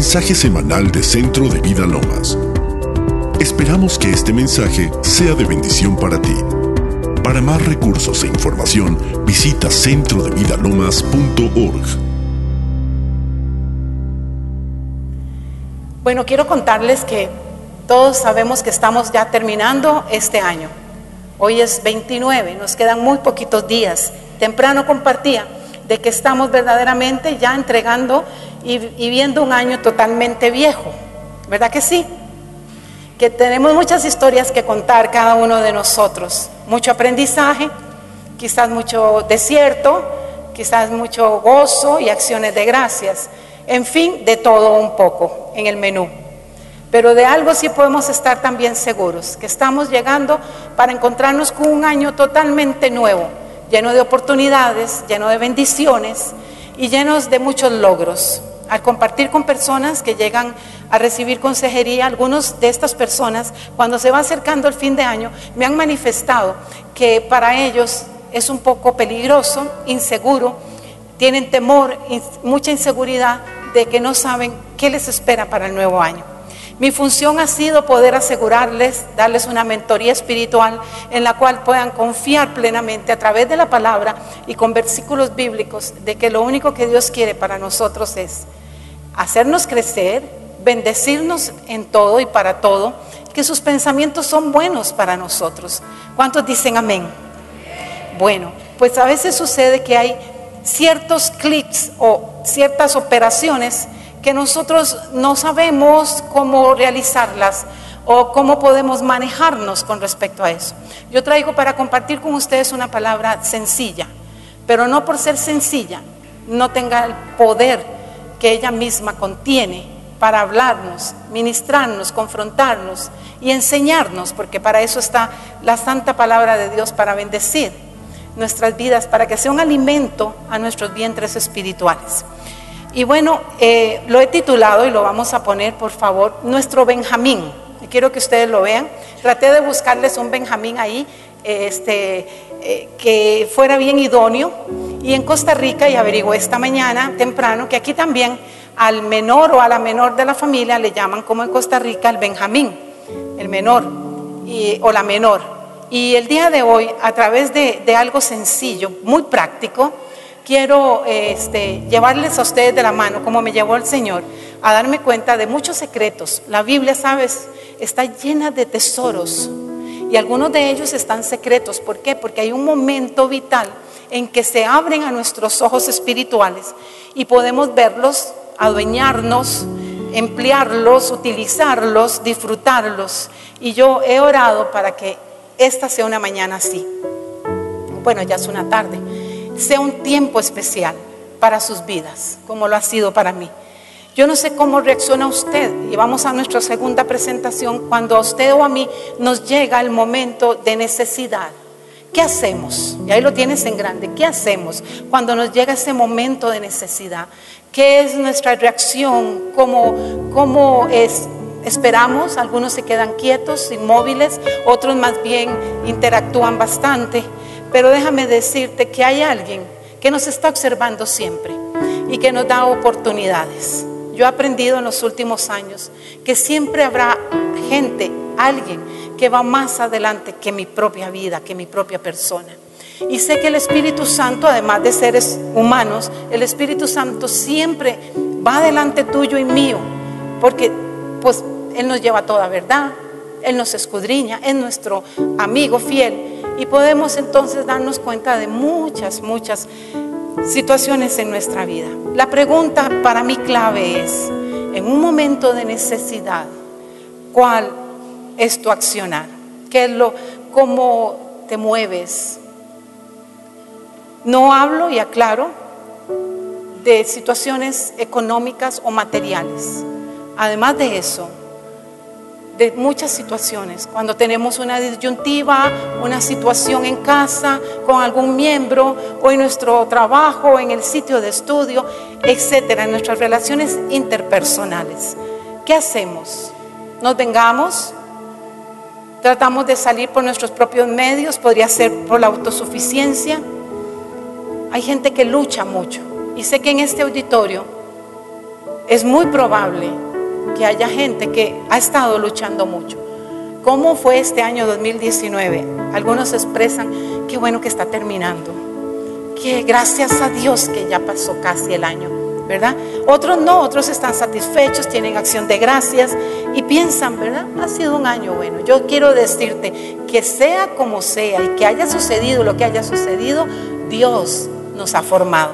mensaje semanal de Centro de Vida Lomas. Esperamos que este mensaje sea de bendición para ti. Para más recursos e información, visita centrodevidalomas.org. Bueno, quiero contarles que todos sabemos que estamos ya terminando este año. Hoy es 29, nos quedan muy poquitos días. Temprano compartía de que estamos verdaderamente ya entregando y, viendo un año totalmente viejo. ¿Verdad que sí? Que tenemos muchas historias que contar cada uno de nosotros. Mucho aprendizaje, quizás mucho desierto, quizás mucho gozo y acciones de gracias. En fin, de todo un poco en el menú. Pero de algo sí podemos estar también seguros, que estamos llegando para encontrarnos con un año totalmente nuevo, lleno de oportunidades, lleno de bendiciones y llenos de muchos logros. Al compartir con personas que llegan a recibir consejería, algunos de estas personas, cuando se va acercando el fin de año, me han manifestado que para ellos es un poco peligroso, inseguro, tienen temor, mucha inseguridad de que no saben qué les espera para el nuevo año. Mi función ha sido poder asegurarles, darles una mentoría espiritual en la cual puedan confiar plenamente a través de la palabra y con versículos bíblicos de que lo único que Dios quiere para nosotros es hacernos crecer, bendecirnos en todo y para todo, que sus pensamientos son buenos para nosotros. ¿Cuántos dicen amén? Bueno, pues a veces sucede que hay ciertos clics o ciertas operaciones que nosotros no sabemos cómo realizarlas o cómo podemos manejarnos con respecto a eso. Yo traigo para compartir con ustedes una palabra sencilla, pero no por ser sencilla, no tenga el poder que ella misma contiene para hablarnos, ministrarnos, confrontarnos y enseñarnos, porque para eso está la santa palabra de Dios, para bendecir nuestras vidas, para que sea un alimento a nuestros vientres espirituales. Y bueno, eh, lo he titulado y lo vamos a poner, por favor, nuestro Benjamín. quiero que ustedes lo vean. Traté de buscarles un Benjamín ahí, este, eh, que fuera bien idóneo. Y en Costa Rica, y averigué esta mañana temprano, que aquí también al menor o a la menor de la familia le llaman como en Costa Rica el Benjamín, el menor o la menor. Y el día de hoy, a través de, de algo sencillo, muy práctico, quiero este, llevarles a ustedes de la mano, como me llevó el Señor, a darme cuenta de muchos secretos. La Biblia, sabes, está llena de tesoros y algunos de ellos están secretos. ¿Por qué? Porque hay un momento vital en que se abren a nuestros ojos espirituales y podemos verlos, adueñarnos, emplearlos, utilizarlos, disfrutarlos. Y yo he orado para que esta sea una mañana así. Bueno, ya es una tarde sea un tiempo especial para sus vidas, como lo ha sido para mí. Yo no sé cómo reacciona usted y vamos a nuestra segunda presentación cuando a usted o a mí nos llega el momento de necesidad. ¿Qué hacemos? Y ahí lo tienes en grande. ¿Qué hacemos cuando nos llega ese momento de necesidad? ¿Qué es nuestra reacción? ¿Cómo, cómo es? Esperamos, algunos se quedan quietos, inmóviles, otros más bien interactúan bastante. Pero déjame decirte que hay alguien que nos está observando siempre y que nos da oportunidades. Yo he aprendido en los últimos años que siempre habrá gente, alguien que va más adelante que mi propia vida, que mi propia persona. Y sé que el Espíritu Santo, además de seres humanos, el Espíritu Santo siempre va adelante tuyo y mío, porque pues Él nos lleva toda verdad, Él nos escudriña, es nuestro amigo fiel y podemos entonces darnos cuenta de muchas, muchas situaciones en nuestra vida. La pregunta para mí clave es, en un momento de necesidad, ¿cuál es tu accionar? ¿Qué es lo, cómo te mueves? No hablo y aclaro de situaciones económicas o materiales. Además de eso, de muchas situaciones. Cuando tenemos una disyuntiva, una situación en casa, con algún miembro, o en nuestro trabajo, en el sitio de estudio, etcétera, en nuestras relaciones interpersonales. ¿Qué hacemos? ¿Nos vengamos? ¿Tratamos de salir por nuestros propios medios? ¿Podría ser por la autosuficiencia? Hay gente que lucha mucho. Y sé que en este auditorio es muy probable que haya gente que ha estado luchando mucho. ¿Cómo fue este año 2019? Algunos expresan, qué bueno que está terminando, que gracias a Dios que ya pasó casi el año, ¿verdad? Otros no, otros están satisfechos, tienen acción de gracias y piensan, ¿verdad? Ha sido un año bueno. Yo quiero decirte que sea como sea y que haya sucedido lo que haya sucedido, Dios nos ha formado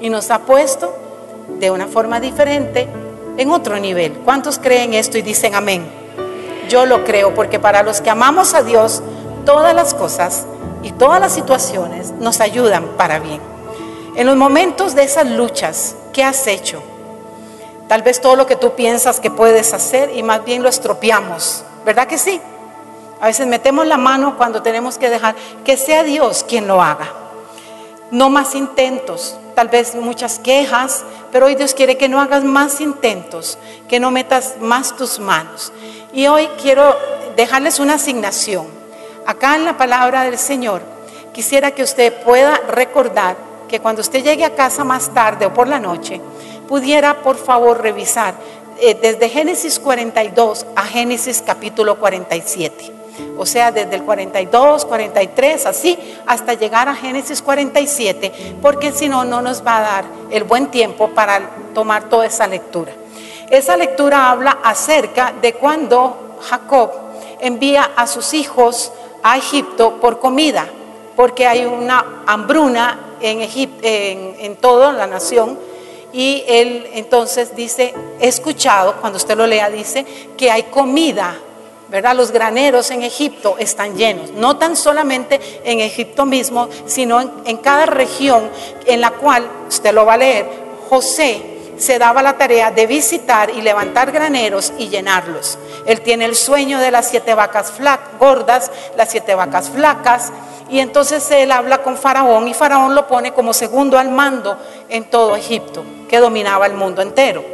y nos ha puesto de una forma diferente en otro nivel. ¿Cuántos creen esto y dicen amén? Yo lo creo porque para los que amamos a Dios, todas las cosas y todas las situaciones nos ayudan para bien. En los momentos de esas luchas, ¿qué has hecho? Tal vez todo lo que tú piensas que puedes hacer y más bien lo estropeamos, ¿verdad que sí? A veces metemos la mano cuando tenemos que dejar que sea Dios quien lo haga. No más intentos, tal vez muchas quejas, pero hoy Dios quiere que no hagas más intentos, que no metas más tus manos. Y hoy quiero dejarles una asignación. Acá en la palabra del Señor, quisiera que usted pueda recordar que cuando usted llegue a casa más tarde o por la noche, pudiera por favor revisar eh, desde Génesis 42 a Génesis capítulo 47. O sea, desde el 42, 43, así, hasta llegar a Génesis 47, porque si no, no nos va a dar el buen tiempo para tomar toda esa lectura. Esa lectura habla acerca de cuando Jacob envía a sus hijos a Egipto por comida, porque hay una hambruna en, en toda la nación. Y él entonces dice, he escuchado, cuando usted lo lea, dice que hay comida ¿verdad? Los graneros en Egipto están llenos, no tan solamente en Egipto mismo, sino en, cada región en la cual, usted lo va a leer, José se daba la tarea de visitar y levantar graneros y llenarlos. Él tiene el sueño de las siete vacas gordas, las siete vacas flacas, y entonces él habla con Faraón y Faraón lo pone como segundo al mando en todo Egipto, que dominaba el mundo entero.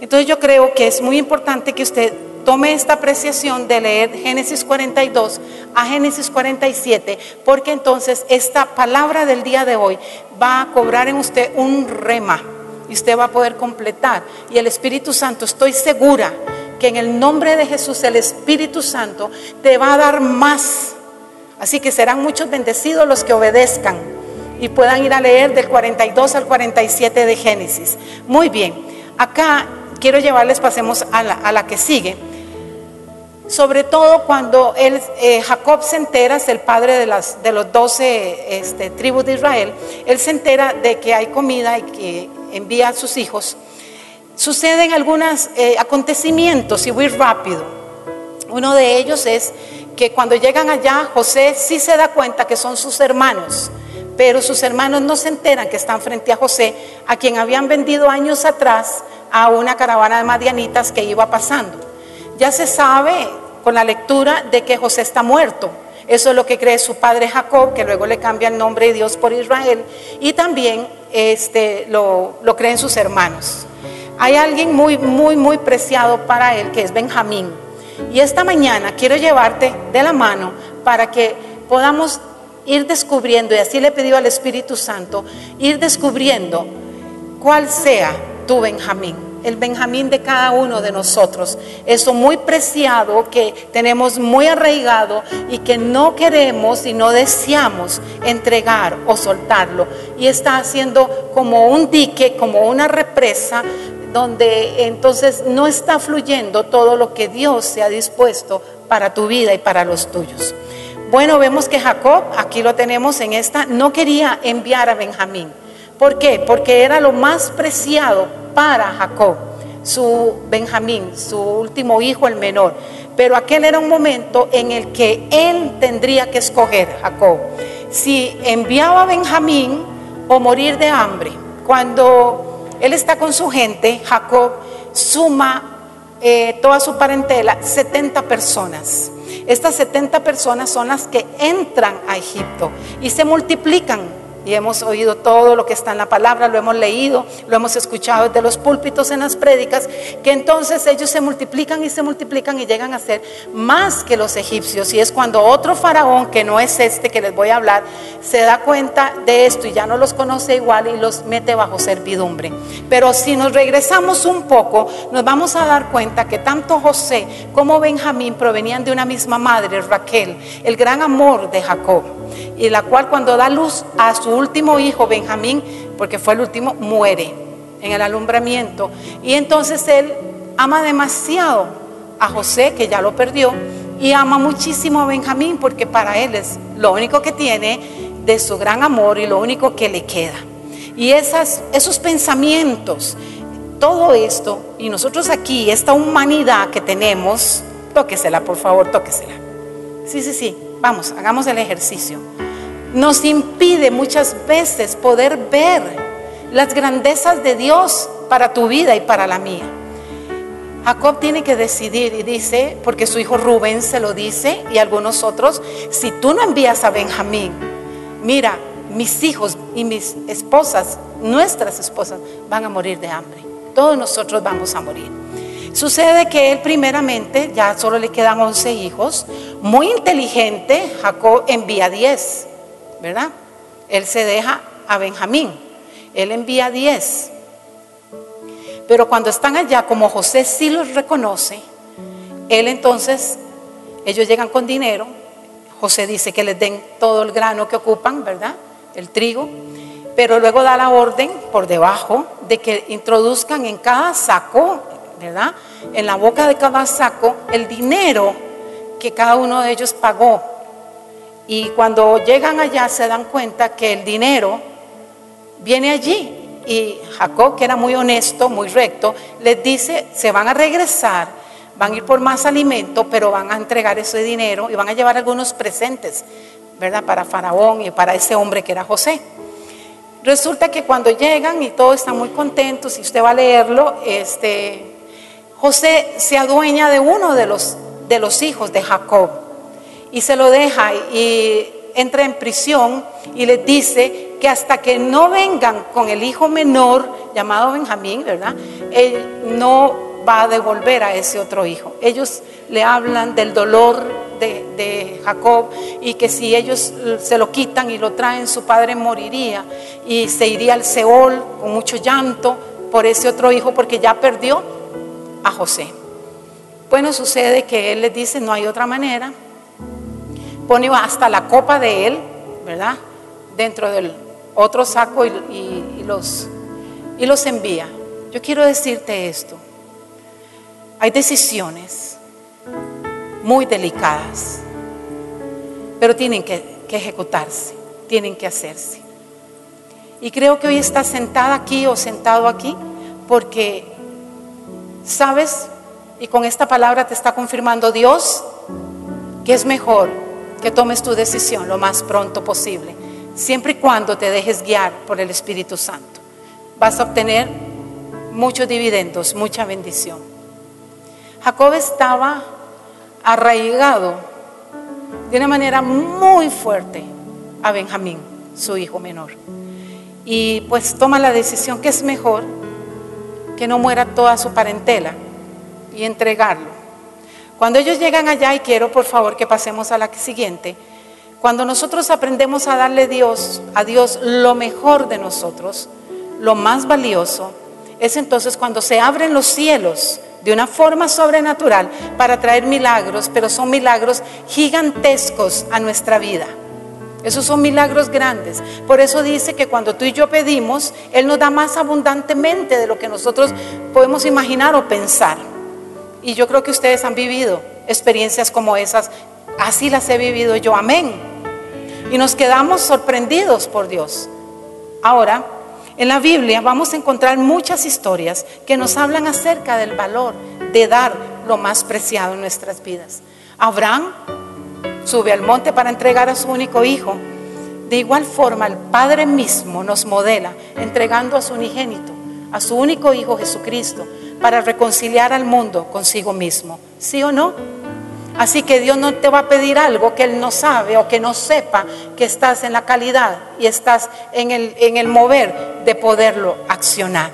Entonces yo creo que es muy importante que usted tome esta apreciación de leer Génesis 42 a Génesis 47, porque entonces esta palabra del día de hoy va a cobrar en usted un rema y usted va a poder completar. Y el Espíritu Santo, estoy segura que en el nombre de Jesús el Espíritu Santo te va a dar más. Así que serán muchos bendecidos los que obedezcan y puedan ir a leer del 42 al 47 de Génesis. Muy bien, acá quiero llevarles, pasemos a la, a la que sigue. Sobre todo cuando él, eh, Jacob se entera, es el padre de, las, de los doce este, tribus de Israel, él se entera de que hay comida y que envía a sus hijos. Suceden algunos eh, acontecimientos y voy rápido. Uno de ellos es que cuando llegan allá, José sí se da cuenta que son sus hermanos, pero sus hermanos no se enteran que están frente a José, a quien habían vendido años atrás a una caravana de madianitas que iba pasando. Ya se sabe con la lectura de que José está muerto. Eso es lo que cree su padre Jacob, que luego le cambia el nombre de Dios por Israel, y también este, lo, lo creen sus hermanos. Hay alguien muy, muy, muy preciado para él, que es Benjamín. Y esta mañana quiero llevarte de la mano para que podamos ir descubriendo, y así le he pedido al Espíritu Santo, ir descubriendo cuál sea tu Benjamín el Benjamín de cada uno de nosotros. Eso muy preciado que tenemos muy arraigado y que no queremos y no deseamos entregar o soltarlo. Y está haciendo como un dique, como una represa, donde entonces no está fluyendo todo lo que Dios se ha dispuesto para tu vida y para los tuyos. Bueno, vemos que Jacob, aquí lo tenemos en esta, no quería enviar a Benjamín. ¿Por qué? Porque era lo más preciado para Jacob, su Benjamín, su último hijo, el menor. Pero aquel era un momento en el que él tendría que escoger, Jacob, si enviaba a Benjamín o morir de hambre. Cuando él está con su gente, Jacob suma eh, toda su parentela, 70 personas. Estas 70 personas son las que entran a Egipto y se multiplican y hemos oído todo lo que está en la palabra, lo hemos leído, lo hemos escuchado desde los púlpitos en las prédicas, que entonces ellos se multiplican y se multiplican y llegan a ser más que los egipcios. Y es cuando otro faraón, que no es este que les voy a hablar, se da cuenta de esto y ya no los conoce igual y los mete bajo servidumbre. Pero si nos regresamos un poco, nos vamos a dar cuenta que tanto José como Benjamín provenían de una misma madre, Raquel, el gran amor de Jacob y la cual cuando da luz a su último hijo, Benjamín, porque fue el último, muere en el alumbramiento. Y entonces él ama demasiado a José, que ya lo perdió, y ama muchísimo a Benjamín, porque para él es lo único que tiene de su gran amor y lo único que le queda. Y esas, esos pensamientos, todo esto, y nosotros aquí, esta humanidad que tenemos, tóquesela, por favor, tóquesela. Sí, sí, sí, vamos, hagamos el ejercicio nos impide muchas veces poder ver las grandezas de Dios para tu vida y para la mía. Jacob tiene que decidir y dice, porque su hijo Rubén se lo dice y algunos otros, si tú no envías a Benjamín, mira, mis hijos y mis esposas, nuestras esposas, van a morir de hambre. Todos nosotros vamos a morir. Sucede que él primeramente, ya solo le quedan 11 hijos, muy inteligente, Jacob envía 10. ¿Verdad? Él se deja a Benjamín, él envía 10. Pero cuando están allá, como José sí los reconoce, él entonces, ellos llegan con dinero, José dice que les den todo el grano que ocupan, ¿verdad? El trigo, pero luego da la orden por debajo de que introduzcan en cada saco, ¿verdad? En la boca de cada saco el dinero que cada uno de ellos pagó y cuando llegan allá se dan cuenta que el dinero viene allí. Y Jacob, que era muy honesto, muy recto, les dice, se van a regresar, van a ir por más alimento, pero van a entregar ese dinero y van a llevar algunos presentes, ¿verdad? Para Faraón y para ese hombre que era José. Resulta que cuando llegan y todos están muy contentos, si usted va a leerlo, este, José se adueña de uno de los, de los hijos de Jacob y se lo deja y entra en prisión y les dice que hasta que no vengan con el hijo menor llamado Benjamín, ¿verdad? Él no va a devolver a ese otro hijo. Ellos le hablan del dolor de, de, Jacob y que si ellos se lo quitan y lo traen, su padre moriría y se iría al Seol con mucho llanto por ese otro hijo porque ya perdió a José. Bueno, sucede que él les dice, no hay otra manera, pone hasta la copa de él, ¿verdad? Dentro del otro saco y, los, y los envía. Yo quiero decirte esto. Hay decisiones muy delicadas, pero tienen que, que ejecutarse, tienen que hacerse. Y creo que hoy estás sentada aquí o sentado aquí porque sabes, y con esta palabra te está confirmando Dios, que es mejor que tomes tu decisión lo más pronto posible, siempre y cuando te dejes guiar por el Espíritu Santo. Vas a obtener muchos dividendos, mucha bendición. Jacob estaba arraigado de una manera muy fuerte a Benjamín, su hijo menor. Y pues toma la decisión que es mejor que no muera toda su parentela y entregarlo cuando ellos llegan allá, y quiero por favor que pasemos a la siguiente, cuando nosotros aprendemos a darle Dios, a Dios lo mejor de nosotros, lo más valioso, es entonces cuando se abren los cielos de una forma sobrenatural para traer milagros, pero son milagros gigantescos a nuestra vida. Esos son milagros grandes. Por eso dice que cuando tú y yo pedimos, Él nos da más abundantemente de lo que nosotros podemos imaginar o pensar. Y yo creo que ustedes han vivido experiencias como esas. Así las he vivido yo. Amén. Y nos quedamos sorprendidos por Dios. Ahora, en la Biblia vamos a encontrar muchas historias que nos hablan acerca del valor de dar lo más preciado en nuestras vidas. Abraham sube al monte para entregar a su único hijo. De igual forma, el Padre mismo nos modela entregando a su unigénito, a su único hijo Jesucristo, para reconciliar al mundo consigo mismo. ¿Sí o no? Así que Dios no te va a pedir algo que Él no sabe o que no sepa que estás en la calidad y estás en el, en el mover de poderlo accionar.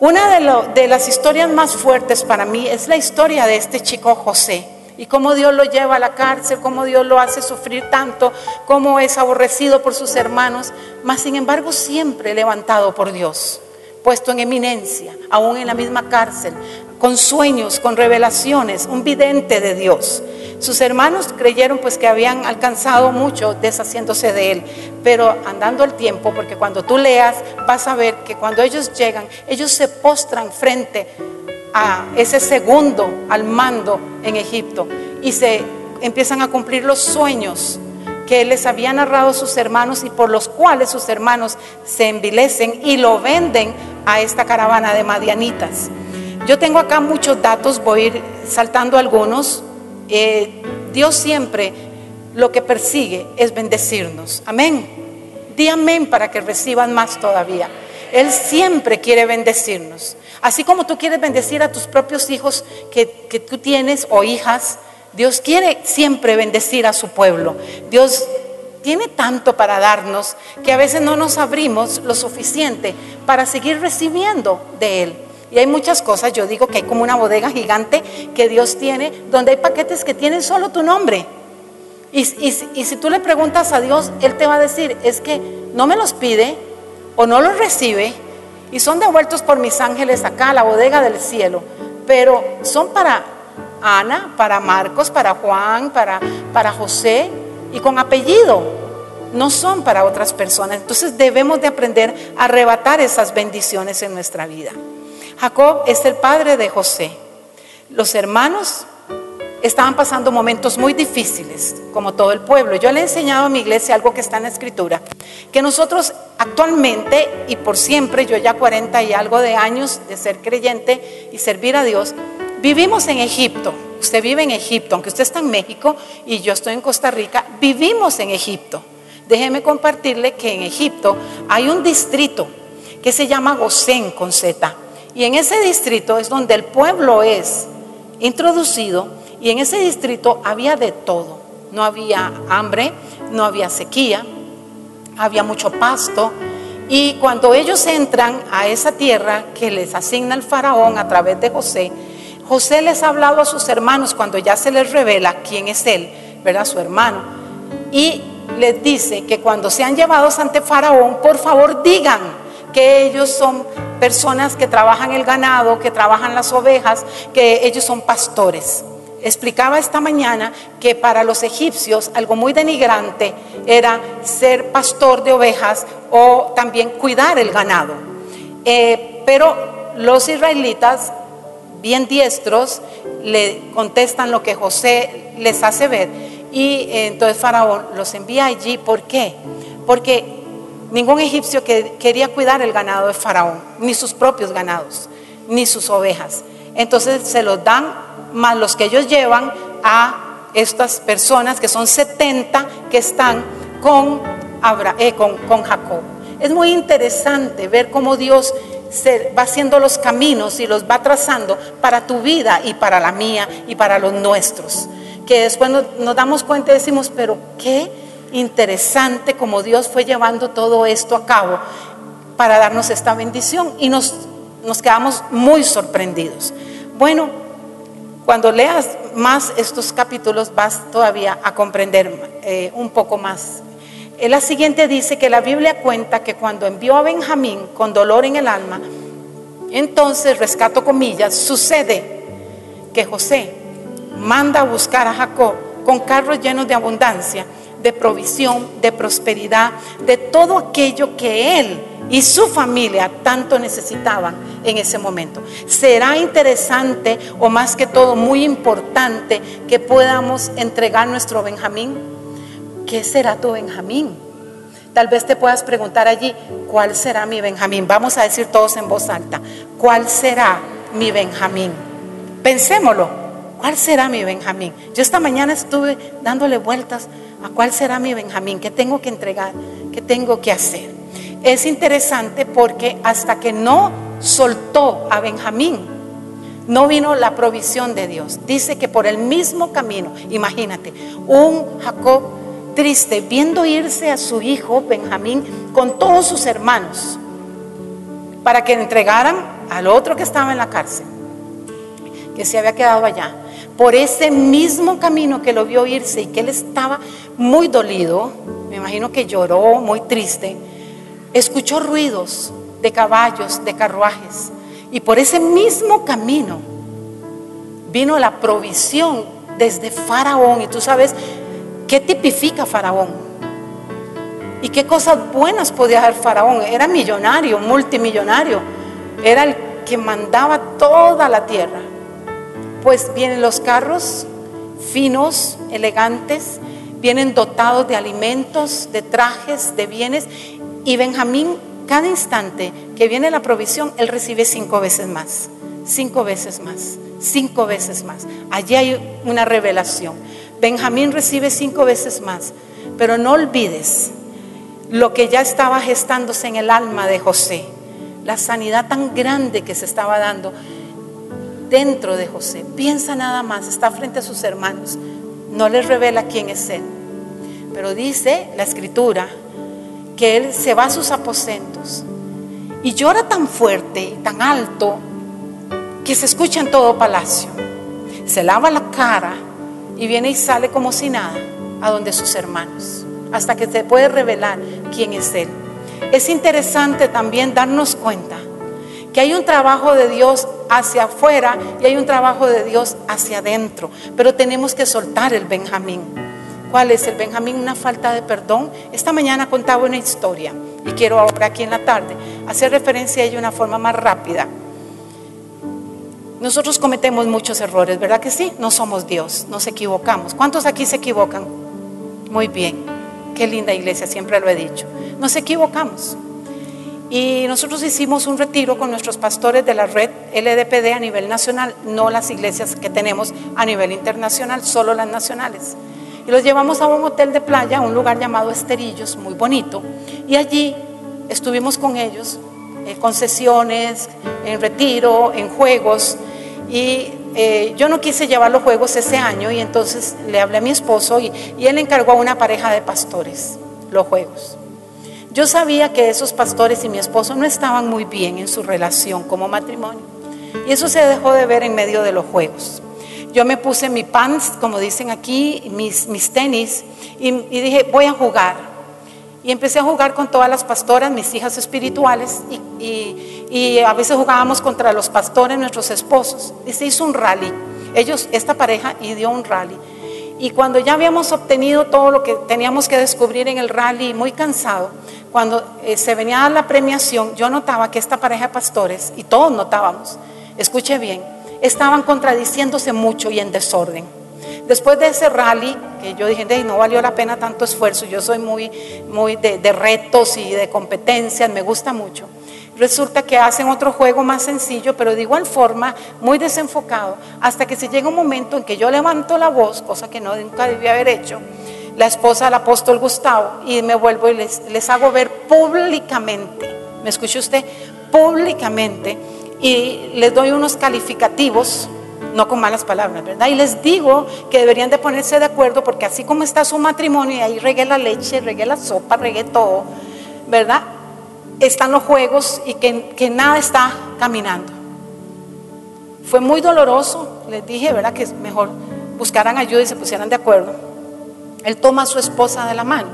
Una de, de las historias más fuertes para mí es la historia de este chico José y cómo Dios lo lleva a la cárcel, cómo Dios lo hace sufrir tanto, cómo es aborrecido por sus hermanos, mas sin embargo siempre levantado por Dios, puesto en eminencia, aún en la misma cárcel, con sueños, con revelaciones, un vidente de Dios. Sus hermanos creyeron pues que habían alcanzado mucho deshaciéndose de él, pero andando el tiempo, porque cuando tú leas vas a ver que cuando ellos llegan, ellos se postran frente a ese segundo al mando en Egipto y se empiezan a cumplir los sueños que les había narrado sus hermanos y por los cuales sus hermanos se envilecen y lo venden a esta caravana de madianitas. Yo tengo acá muchos datos, voy a ir saltando algunos. Eh, Dios siempre lo que persigue es bendecirnos. Amén. Di amén para que reciban más todavía. Él siempre quiere bendecirnos. Así como tú quieres bendecir a tus propios hijos que, que tú tienes o hijas, Dios quiere siempre bendecir a su pueblo. Dios tiene tanto para darnos que a veces no nos abrimos lo suficiente para seguir recibiendo de Él. Y hay muchas cosas, yo digo que hay como una bodega gigante que Dios tiene, donde hay paquetes que tienen solo tu nombre. Y, si tú le preguntas a Dios, Él te va a decir, es que no me los pide o no los recibe y son devueltos por mis ángeles acá a la bodega del cielo, pero son para Ana, para Marcos, para Juan, para, para José y con apellido, no son para otras personas. Entonces debemos de aprender a arrebatar esas bendiciones en nuestra vida. Jacob es el padre de José. Los hermanos estaban pasando momentos muy difíciles, como todo el pueblo. Yo le he enseñado a mi iglesia algo que está en la escritura, que nosotros actualmente y por siempre, yo ya 40 y algo de años de ser creyente y servir a Dios, vivimos en Egipto. Usted vive en Egipto, aunque usted está en México y yo estoy en Costa Rica, vivimos en Egipto. Déjeme compartirle que en Egipto hay un distrito que se llama Gosén con Z. Y en ese distrito es donde el pueblo es introducido y en ese distrito había de todo. No había hambre, no había sequía, había mucho pasto. Y cuando ellos entran a esa tierra que les asigna el faraón a través de José, José les ha hablado a sus hermanos cuando ya se les revela quién es él, ¿verdad? Su hermano. Y les dice que cuando sean llevados ante faraón, por favor digan que ellos son personas que trabajan el ganado, que trabajan las ovejas, que ellos son pastores. Explicaba esta mañana que para los egipcios algo muy denigrante era ser pastor de ovejas o también cuidar el ganado. Eh, pero los israelitas, bien diestros, le contestan lo que José les hace ver y eh, entonces Faraón los envía allí. ¿Por qué? Porque Ningún egipcio que quería cuidar el ganado de Faraón, ni sus propios ganados, ni sus ovejas. Entonces se los dan más los que ellos llevan a estas personas que son 70 que están con, eh, con, con Jacob. Es muy interesante ver cómo Dios se va haciendo los caminos y los va trazando para tu vida y para la mía y para los nuestros. Que después nos, damos cuenta y decimos, pero ¿qué? interesante como Dios fue llevando todo esto a cabo para darnos esta bendición y nos, nos quedamos muy sorprendidos. Bueno, cuando leas más estos capítulos vas todavía a comprender eh, un poco más. En la siguiente dice que la Biblia cuenta que cuando envió a Benjamín con dolor en el alma, entonces, rescato comillas, sucede que José manda a buscar a Jacob con carros llenos de abundancia de provisión, de prosperidad, de todo aquello que él y su familia tanto necesitaban en ese momento. Será interesante o más que todo muy importante que podamos entregar nuestro Benjamín. ¿Qué será tu Benjamín? Tal vez te puedas preguntar allí, ¿cuál será mi Benjamín? Vamos a decir todos en voz alta, ¿cuál será mi Benjamín? Pensémoslo, ¿cuál será mi Benjamín? Yo esta mañana estuve dándole vueltas ¿A cuál será mi Benjamín? ¿Qué tengo que entregar? ¿Qué tengo que hacer? Es interesante porque hasta que no soltó a Benjamín, no vino la provisión de Dios. Dice que por el mismo camino, imagínate, un Jacob triste viendo irse a su hijo Benjamín con todos sus hermanos para que entregaran al otro que estaba en la cárcel, que se había quedado allá. Por ese mismo camino que lo vio irse y que él estaba muy dolido, me imagino que lloró, muy triste, escuchó ruidos de caballos, de carruajes. Y por ese mismo camino vino la provisión desde Faraón. Y tú sabes qué tipifica Faraón. Y qué cosas buenas podía hacer Faraón. Era millonario, multimillonario. Era el que mandaba toda la tierra. Pues vienen los carros finos, elegantes, vienen dotados de alimentos, de trajes, de bienes. Y Benjamín cada instante que viene la provisión, Él recibe cinco veces más, cinco veces más, cinco veces más. Allí hay una revelación. Benjamín recibe cinco veces más, pero no olvides lo que ya estaba gestándose en el alma de José, la sanidad tan grande que se estaba dando dentro de José. Piensa nada más, está frente a sus hermanos, no les revela quién es Él. Pero dice la escritura que él se va a sus aposentos y llora tan fuerte y tan alto que se escucha en todo palacio. Se lava la cara y viene y sale como si nada a donde sus hermanos, hasta que se puede revelar quién es él. Es interesante también darnos cuenta que hay un trabajo de Dios hacia afuera y hay un trabajo de Dios hacia adentro, pero tenemos que soltar el Benjamín. ¿Cuál es el Benjamín? Una falta de perdón. Esta mañana contaba una historia y quiero ahora aquí en la tarde hacer referencia a ella de una forma más rápida. Nosotros cometemos muchos errores, ¿verdad que sí? No somos Dios, nos equivocamos. ¿Cuántos aquí se equivocan? Muy bien, qué linda iglesia, siempre lo he dicho. Nos equivocamos. Y nosotros hicimos un retiro con nuestros pastores de la red LDPD a nivel nacional, no las iglesias que tenemos a nivel internacional, solo las nacionales. Y los llevamos a un hotel de playa, un lugar llamado Esterillos, muy bonito. Y allí estuvimos con ellos, concesiones, en retiro, en juegos. Y eh, yo no quise llevar los juegos ese año y entonces le hablé a mi esposo y, y él encargó a una pareja de pastores los juegos. Yo sabía que esos pastores y mi esposo no estaban muy bien en su relación como matrimonio. Y eso se dejó de ver en medio de los juegos. Yo me puse mi pants, como dicen aquí, mis, mis tenis, y, dije, voy a jugar. Y empecé a jugar con todas las pastoras, mis hijas espirituales, y, a veces jugábamos contra los pastores, nuestros esposos. Y se hizo un rally. Ellos, esta pareja, y dio un rally. Y cuando ya habíamos obtenido todo lo que teníamos que descubrir en el rally, muy cansado, cuando eh, se venía a la premiación, yo notaba que esta pareja de pastores, y todos notábamos, escuche bien, estaban contradiciéndose mucho y en desorden. Después de ese rally, que yo dije, no valió la pena tanto esfuerzo, yo soy muy, muy de, retos y de competencias, me gusta mucho. Resulta que hacen otro juego más sencillo, pero de igual forma, muy desenfocado, hasta que se llega un momento en que yo levanto la voz, cosa que no, nunca debía haber hecho, la esposa del apóstol Gustavo, y me vuelvo y les, les hago ver públicamente, ¿me escucha usted? Públicamente y les doy unos calificativos, no con malas palabras, ¿verdad? Y les digo que deberían de ponerse de acuerdo porque así como está su matrimonio y ahí regué la leche, regué la sopa, regué todo, ¿verdad? Están los juegos y que, nada está caminando. Fue muy doloroso, les dije, ¿verdad? Que es mejor buscaran ayuda y se pusieran de acuerdo. Él toma a su esposa de la mano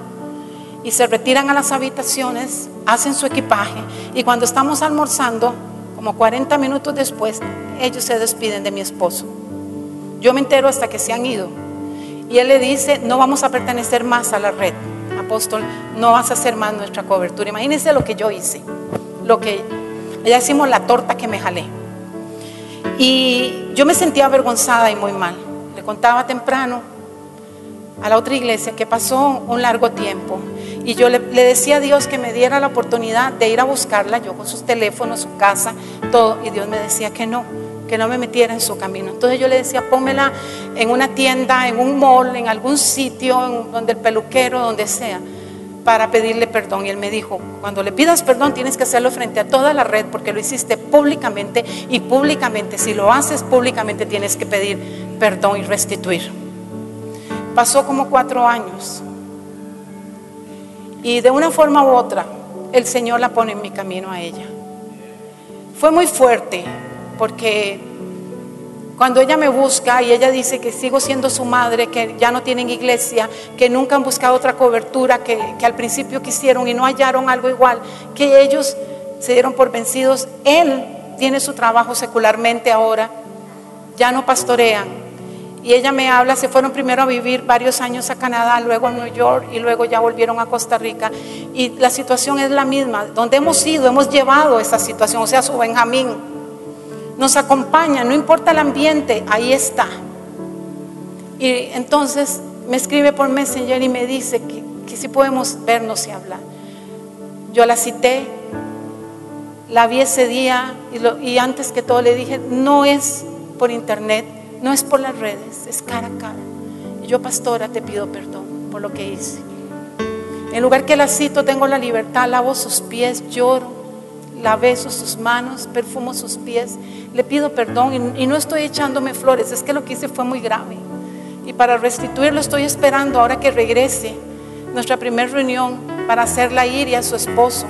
y se retiran a las habitaciones, hacen su equipaje y cuando estamos almorzando, como 40 minutos después, ellos se despiden de mi esposo. Yo me entero hasta que se han ido. Y él le dice, no vamos a pertenecer más a la red. Apóstol, no vas a hacer más nuestra cobertura. Imagínense lo que yo hice. Lo que, ya hicimos la torta que me jalé. Y yo me sentía avergonzada y muy mal. Le contaba temprano a la otra iglesia que pasó un largo tiempo y yo le, decía a Dios que me diera la oportunidad de ir a buscarla, yo con sus teléfonos, su casa, todo. Y Dios me decía que no, que no me metiera en su camino. Entonces yo le decía, pónmela en una tienda, en un mall, en algún sitio, donde el peluquero, donde sea. para pedirle perdón. Y él me dijo, cuando le pidas perdón tienes que hacerlo frente a toda la red porque lo hiciste públicamente y públicamente, si lo haces públicamente tienes que pedir perdón y restituir. Pasó como cuatro años y de una forma u otra el Señor la pone en mi camino a ella. Fue muy fuerte porque cuando ella me busca y ella dice que sigo siendo su madre, que ya no tienen iglesia, que nunca han buscado otra cobertura, que, al principio quisieron y no hallaron algo igual, que ellos se dieron por vencidos, él tiene su trabajo secularmente ahora, ya no pastorean. Y ella me habla, se fueron primero a vivir varios años a Canadá, luego a New York y luego ya volvieron a Costa Rica. Y la situación es la misma, donde hemos ido, hemos llevado esa situación, o sea, su Benjamín nos acompaña, no importa el ambiente, ahí está. Y entonces me escribe por Messenger y me dice que, si podemos vernos y hablar. Yo la cité, la vi ese día y antes que todo le dije, no es por internet, no es por las redes, es cara a cara. Y yo, pastora, te pido perdón por lo que hice. En lugar que la cito, tengo la libertad, lavo sus pies, lloro, la beso sus manos, perfumo sus pies le pido perdón y, no estoy echándome flores, es que lo que hice fue muy grave. Y para restituirlo estoy esperando ahora que regrese nuestra primera reunión para hacerla ir y a su esposo,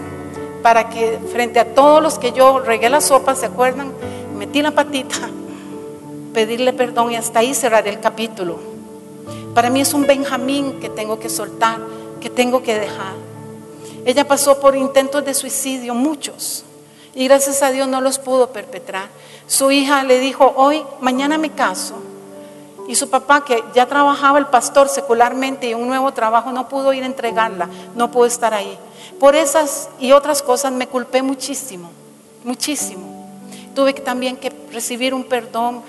para que frente a todos los que yo regué la sopa, ¿se acuerdan? Metí la patita, pedirle perdón y hasta ahí cerrar el capítulo. Para mí es un Benjamín que tengo que soltar, que tengo que dejar. Ella pasó por intentos de suicidio, muchos, y gracias a Dios no los pudo perpetrar. Su hija le dijo, hoy, mañana me caso. Y su papá, que ya trabajaba el pastor secularmente y un nuevo trabajo, no pudo ir a entregarla, no pudo estar ahí. Por esas y otras cosas me culpé muchísimo, muchísimo. Tuve también que recibir un perdón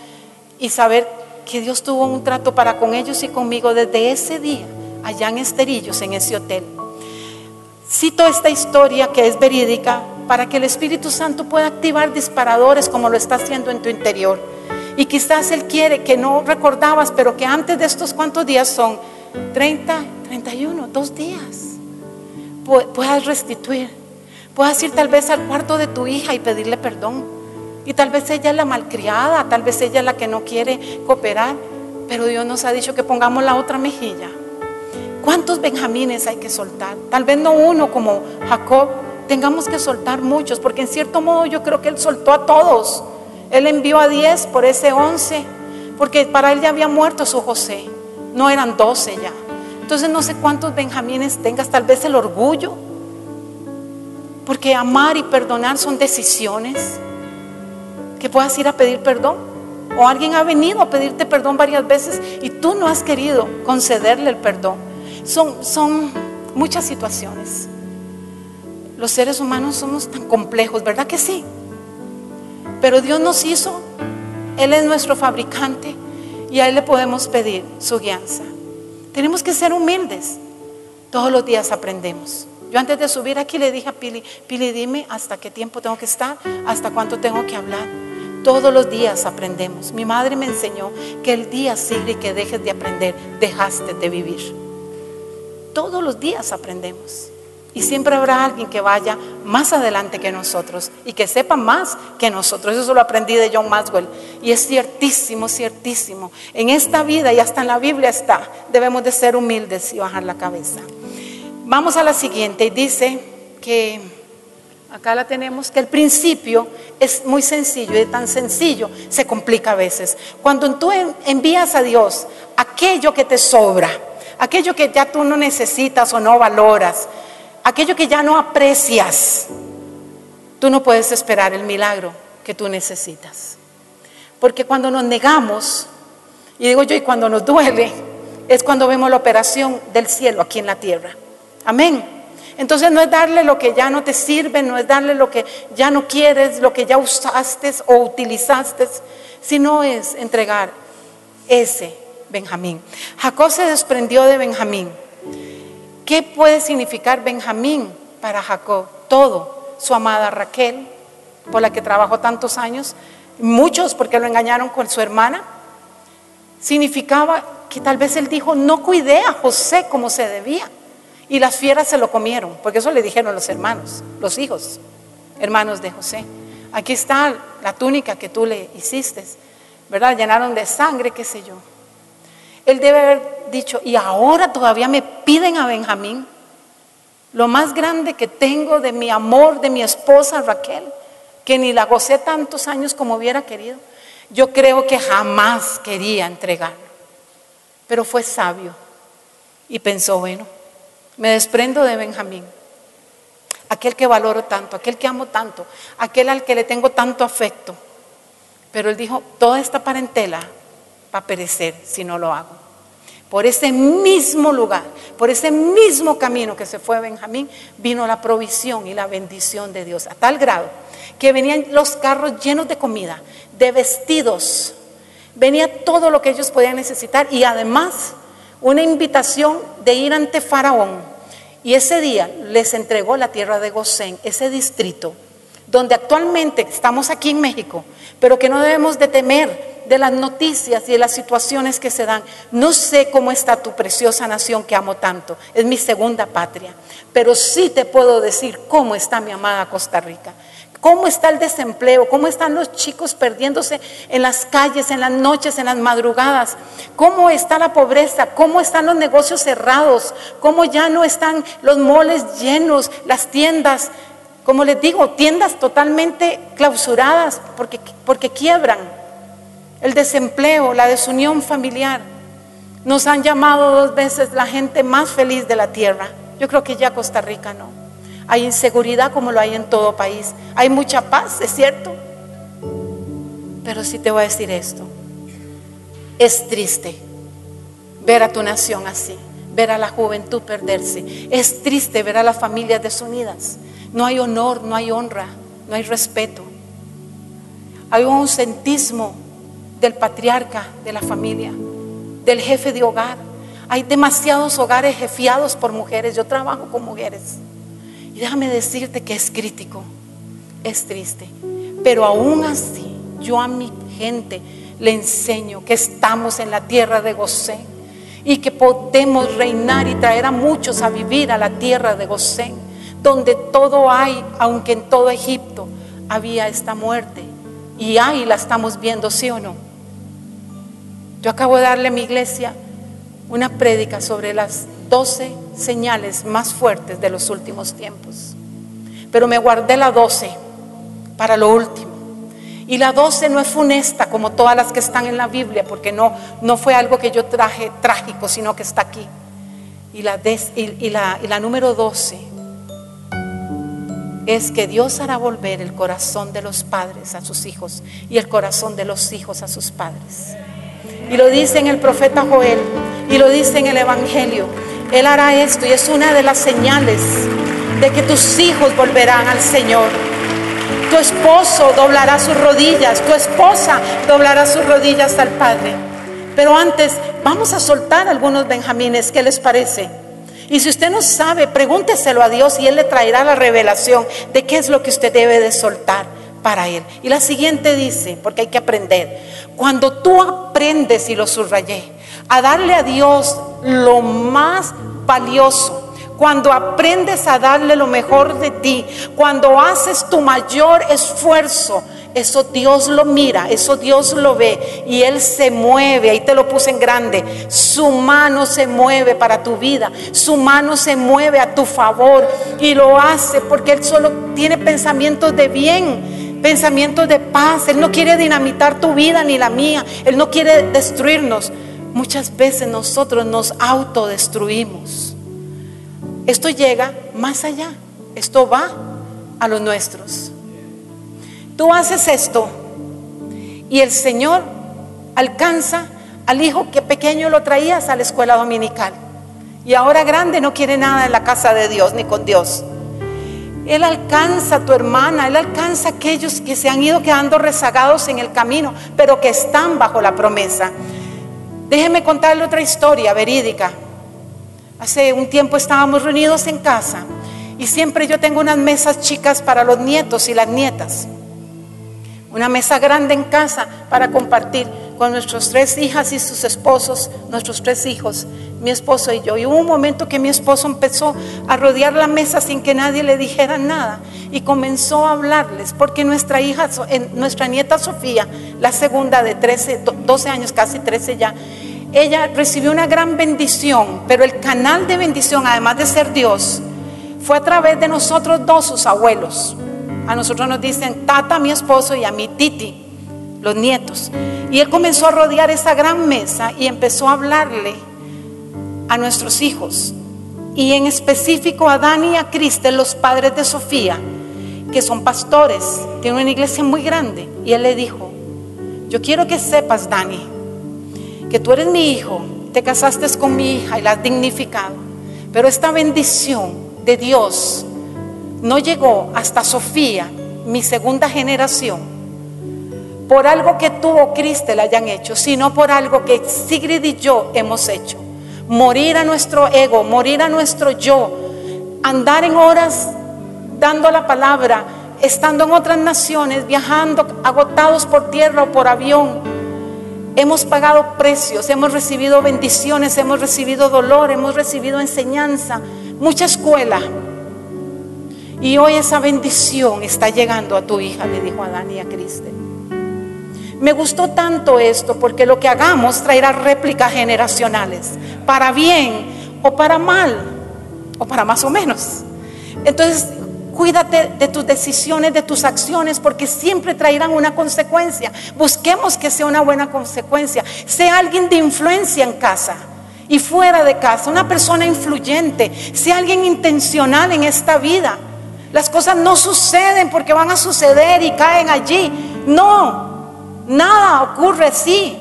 y saber que Dios tuvo un trato para con ellos y conmigo desde ese día, allá en Esterillos, en ese hotel. Cito esta historia que es verídica para que el Espíritu Santo pueda activar disparadores como lo está haciendo en tu interior. Y quizás Él quiere que no recordabas, pero que antes de estos cuantos días son 30, 31, dos días, puedas restituir. Puedas ir tal vez al cuarto de tu hija y pedirle perdón. Y tal vez ella es la malcriada, tal vez ella es la que no quiere cooperar, pero Dios nos ha dicho que pongamos la otra mejilla. ¿Cuántos benjamines hay que soltar? Tal vez no uno como Jacob, tengamos que soltar muchos, porque en cierto modo yo creo que Él soltó a todos. Él envió a 10 por ese 11, porque para Él ya había muerto su José, no eran 12 ya. Entonces no sé cuántos benjamines tengas, tal vez el orgullo, porque amar y perdonar son decisiones, que puedas ir a pedir perdón. O alguien ha venido a pedirte perdón varias veces y tú no has querido concederle el perdón. Son, son muchas situaciones. Los seres humanos somos tan complejos, ¿verdad que sí? Pero Dios nos hizo, Él es nuestro fabricante y a Él le podemos pedir su guianza. Tenemos que ser humildes. Todos los días aprendemos. Yo antes de subir aquí le dije a Pili, Pili, dime hasta qué tiempo tengo que estar, hasta cuánto tengo que hablar. Todos los días aprendemos. Mi madre me enseñó que el día sigue que dejes de aprender, dejaste de vivir. Todos los días aprendemos. Y siempre habrá alguien que vaya más adelante que nosotros y que sepa más que nosotros. Eso lo aprendí de John Maxwell. Y es ciertísimo, ciertísimo. En esta vida y hasta en la Biblia está, debemos de ser humildes y bajar la cabeza. Vamos a la siguiente. Y dice que, acá la tenemos, que el principio es muy sencillo y tan sencillo se complica a veces. Cuando tú envías a Dios aquello que te sobra, aquello que ya tú no necesitas o no valoras, aquello que ya no aprecias, tú no puedes esperar el milagro que tú necesitas. Porque cuando nos negamos, y digo yo, y cuando nos duele, es cuando vemos la operación del cielo aquí en la tierra. Amén. Entonces no es darle lo que ya no te sirve, no es darle lo que ya no quieres, lo que ya usaste o utilizaste, sino es entregar ese Benjamín. Jacob se desprendió de Benjamín ¿Qué puede significar Benjamín para Jacob? Todo. Su amada Raquel, por la que trabajó tantos años, muchos porque lo engañaron con su hermana. Significaba que tal vez él dijo, no cuidé a José como se debía. Y las fieras se lo comieron, porque eso le dijeron los hermanos, los hijos, hermanos de José. Aquí está la túnica que tú le hiciste, ¿verdad? Llenaron de sangre, qué sé yo. Él debe haber dicho, y ahora todavía me piden a Benjamín, lo más grande que tengo de mi amor, de mi esposa Raquel, que ni la gocé tantos años como hubiera querido. Yo creo que jamás quería entregarlo, pero fue sabio y pensó, bueno, me desprendo de Benjamín, aquel que valoro tanto, aquel que amo tanto, aquel al que le tengo tanto afecto. Pero él dijo, toda esta parentela va a perecer si no lo hago. Por ese mismo lugar, por ese mismo camino que se fue Benjamín, vino la provisión y la bendición de Dios, a tal grado que venían los carros llenos de comida, de vestidos, venía todo lo que ellos podían necesitar y además una invitación de ir ante Faraón. Y ese día les entregó la tierra de Gosén, ese distrito, donde actualmente estamos aquí en México, pero que no debemos de temer de las noticias y de las situaciones que se dan. No sé cómo está tu preciosa nación que amo tanto, es mi segunda patria, pero sí te puedo decir cómo está mi amada Costa Rica. ¿Cómo está el desempleo? ¿Cómo están los chicos perdiéndose en las calles, en las noches, en las madrugadas? ¿Cómo está la pobreza? ¿Cómo están los negocios cerrados? ¿Cómo ya no están los moles llenos, las tiendas? Como les digo, tiendas totalmente clausuradas porque, porque quiebran. El desempleo, la desunión familiar. Nos han llamado dos veces la gente más feliz de la tierra. Yo creo que ya Costa Rica no. Hay inseguridad como lo hay en todo país. Hay mucha paz, es cierto. Pero sí te voy a decir esto. Es triste ver a tu nación así, ver a la juventud perderse. Es triste ver a las familias desunidas. No hay honor, no hay honra, no hay respeto. Hay un ausentismo del patriarca de la familia, del jefe de hogar. Hay demasiados hogares jefiados por mujeres. Yo trabajo con mujeres. Y déjame decirte que es crítico, es triste. Pero aún así, yo a mi gente le enseño que estamos en la tierra de Gosén y que podemos reinar y traer a muchos a vivir a la tierra de Gosén, donde todo hay, aunque en todo Egipto había esta muerte. Y ahí la estamos viendo, ¿sí o no? Yo acabo de darle a mi iglesia una prédica sobre las 12 señales más fuertes de los últimos tiempos. Pero me guardé la 12 para lo último. Y la 12 no es funesta como todas las que están en la Biblia, porque no, no fue algo que yo traje trágico, sino que está aquí. Y la, y, la, y la número 12 es que Dios hará volver el corazón de los padres a sus hijos y el corazón de los hijos a sus padres. Y lo dice en el profeta Joel y lo dice en el Evangelio. Él hará esto y es una de las señales de que tus hijos volverán al Señor. Tu esposo doblará sus rodillas, tu esposa doblará sus rodillas al Padre. Pero antes, vamos a soltar algunos benjamines, ¿qué les parece? Y si usted no sabe, pregúnteselo a Dios y Él le traerá la revelación de qué es lo que usted debe de soltar Y la siguiente dice, porque hay que aprender, cuando tú aprendes, y lo subrayé, a darle a Dios lo más valioso, cuando aprendes a darle lo mejor de ti, cuando haces tu mayor esfuerzo, eso Dios lo mira, eso Dios lo ve y Él se mueve, ahí te lo puse en grande, su mano se mueve para tu vida, su mano se mueve a tu favor y lo hace porque Él solo tiene pensamientos de bien, pensamientos de paz, Él no quiere dinamitar tu vida ni la mía, Él no quiere destruirnos muchas veces nosotros nos autodestruimos. Esto llega más allá, esto va a los nuestros. Tú haces esto y el Señor alcanza al hijo que pequeño lo traías a la escuela dominical y ahora grande no quiere nada en la casa de Dios ni con Dios. Él alcanza a tu hermana, Él alcanza a aquellos que se han ido quedando rezagados en el camino, pero que están bajo la promesa. Déjeme contarle otra historia verídica. Hace un tiempo estábamos reunidos en casa y siempre yo tengo unas mesas chicas para los nietos y las nietas. Una mesa grande en casa para compartir. con nuestras tres hijas y sus esposos, nuestros tres hijos, mi esposo y yo. Y hubo un momento que mi esposo empezó a rodear la mesa sin que nadie le dijera nada y comenzó a hablarles, porque nuestra hija, nuestra nieta Sofía, la segunda de 13, 12 años, casi 13 ya, ella recibió una gran bendición, pero el canal de bendición, además de ser Dios, fue a través de nosotros dos, sus abuelos. A nosotros nos dicen tata, mi esposo, y a mi titi, los nietos. Y él comenzó a rodear esa gran mesa y empezó a hablarle a nuestros hijos. Y en específico a Dani y a Cristel, los padres de Sofía, que son pastores, tienen una iglesia muy grande. Y él le dijo, yo quiero que sepas, Dani, que tú eres mi hijo, te casaste con mi hija y la has dignificado. Pero esta bendición de Dios no llegó hasta Sofía, mi segunda generación por algo que tú o Cristel hayan hecho, sino por algo que Sigrid y yo hemos hecho. Morir a nuestro ego, morir a nuestro yo, andar en horas dando la palabra, estando en otras naciones, viajando agotados por tierra o por avión. Hemos pagado precios, hemos recibido bendiciones, hemos recibido dolor, hemos recibido enseñanza, mucha escuela. Y hoy esa bendición está llegando a tu hija, le dijo a Dani y a. Me gustó tanto esto porque lo que hagamos traerá réplicas generacionales, para bien o para mal, o para más o menos. Entonces, cuídate de tus decisiones, de tus acciones, porque siempre traerán una consecuencia. Busquemos que sea una buena consecuencia. Sea alguien de influencia en casa y fuera de casa, una persona influyente, sea alguien intencional en esta vida. Las cosas no suceden porque van a suceder y caen allí. No, Nada ocurre así.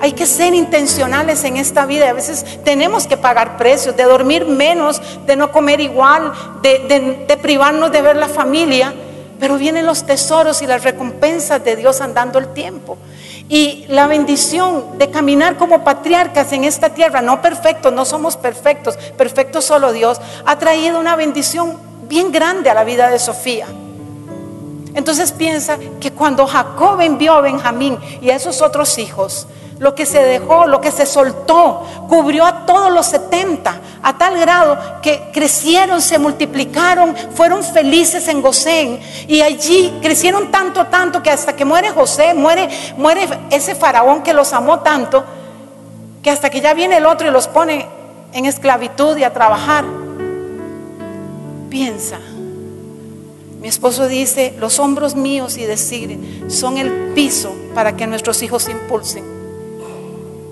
Hay que ser intencionales en esta vida. A veces tenemos que pagar precios, de dormir menos, de no comer igual, de, privarnos de ver la familia. Pero vienen los tesoros y las recompensas de Dios andando el tiempo. Y la bendición de caminar como patriarcas en esta tierra, no perfectos, no somos perfectos, perfecto solo Dios, ha traído una bendición bien grande a la vida de Sofía. Entonces piensa que cuando Jacob envió a Benjamín y a esos otros hijos, lo que se dejó, lo que se soltó, cubrió a todos los 70, a tal grado que crecieron, se multiplicaron, fueron felices en Gosén. Y allí crecieron tanto, tanto, que hasta que muere José, muere, muere ese faraón que los amó tanto, que hasta que ya viene el otro y los pone en esclavitud y a trabajar. Piensa mi esposo dice, los hombros míos y de Sigrid son el piso para que nuestros hijos se impulsen.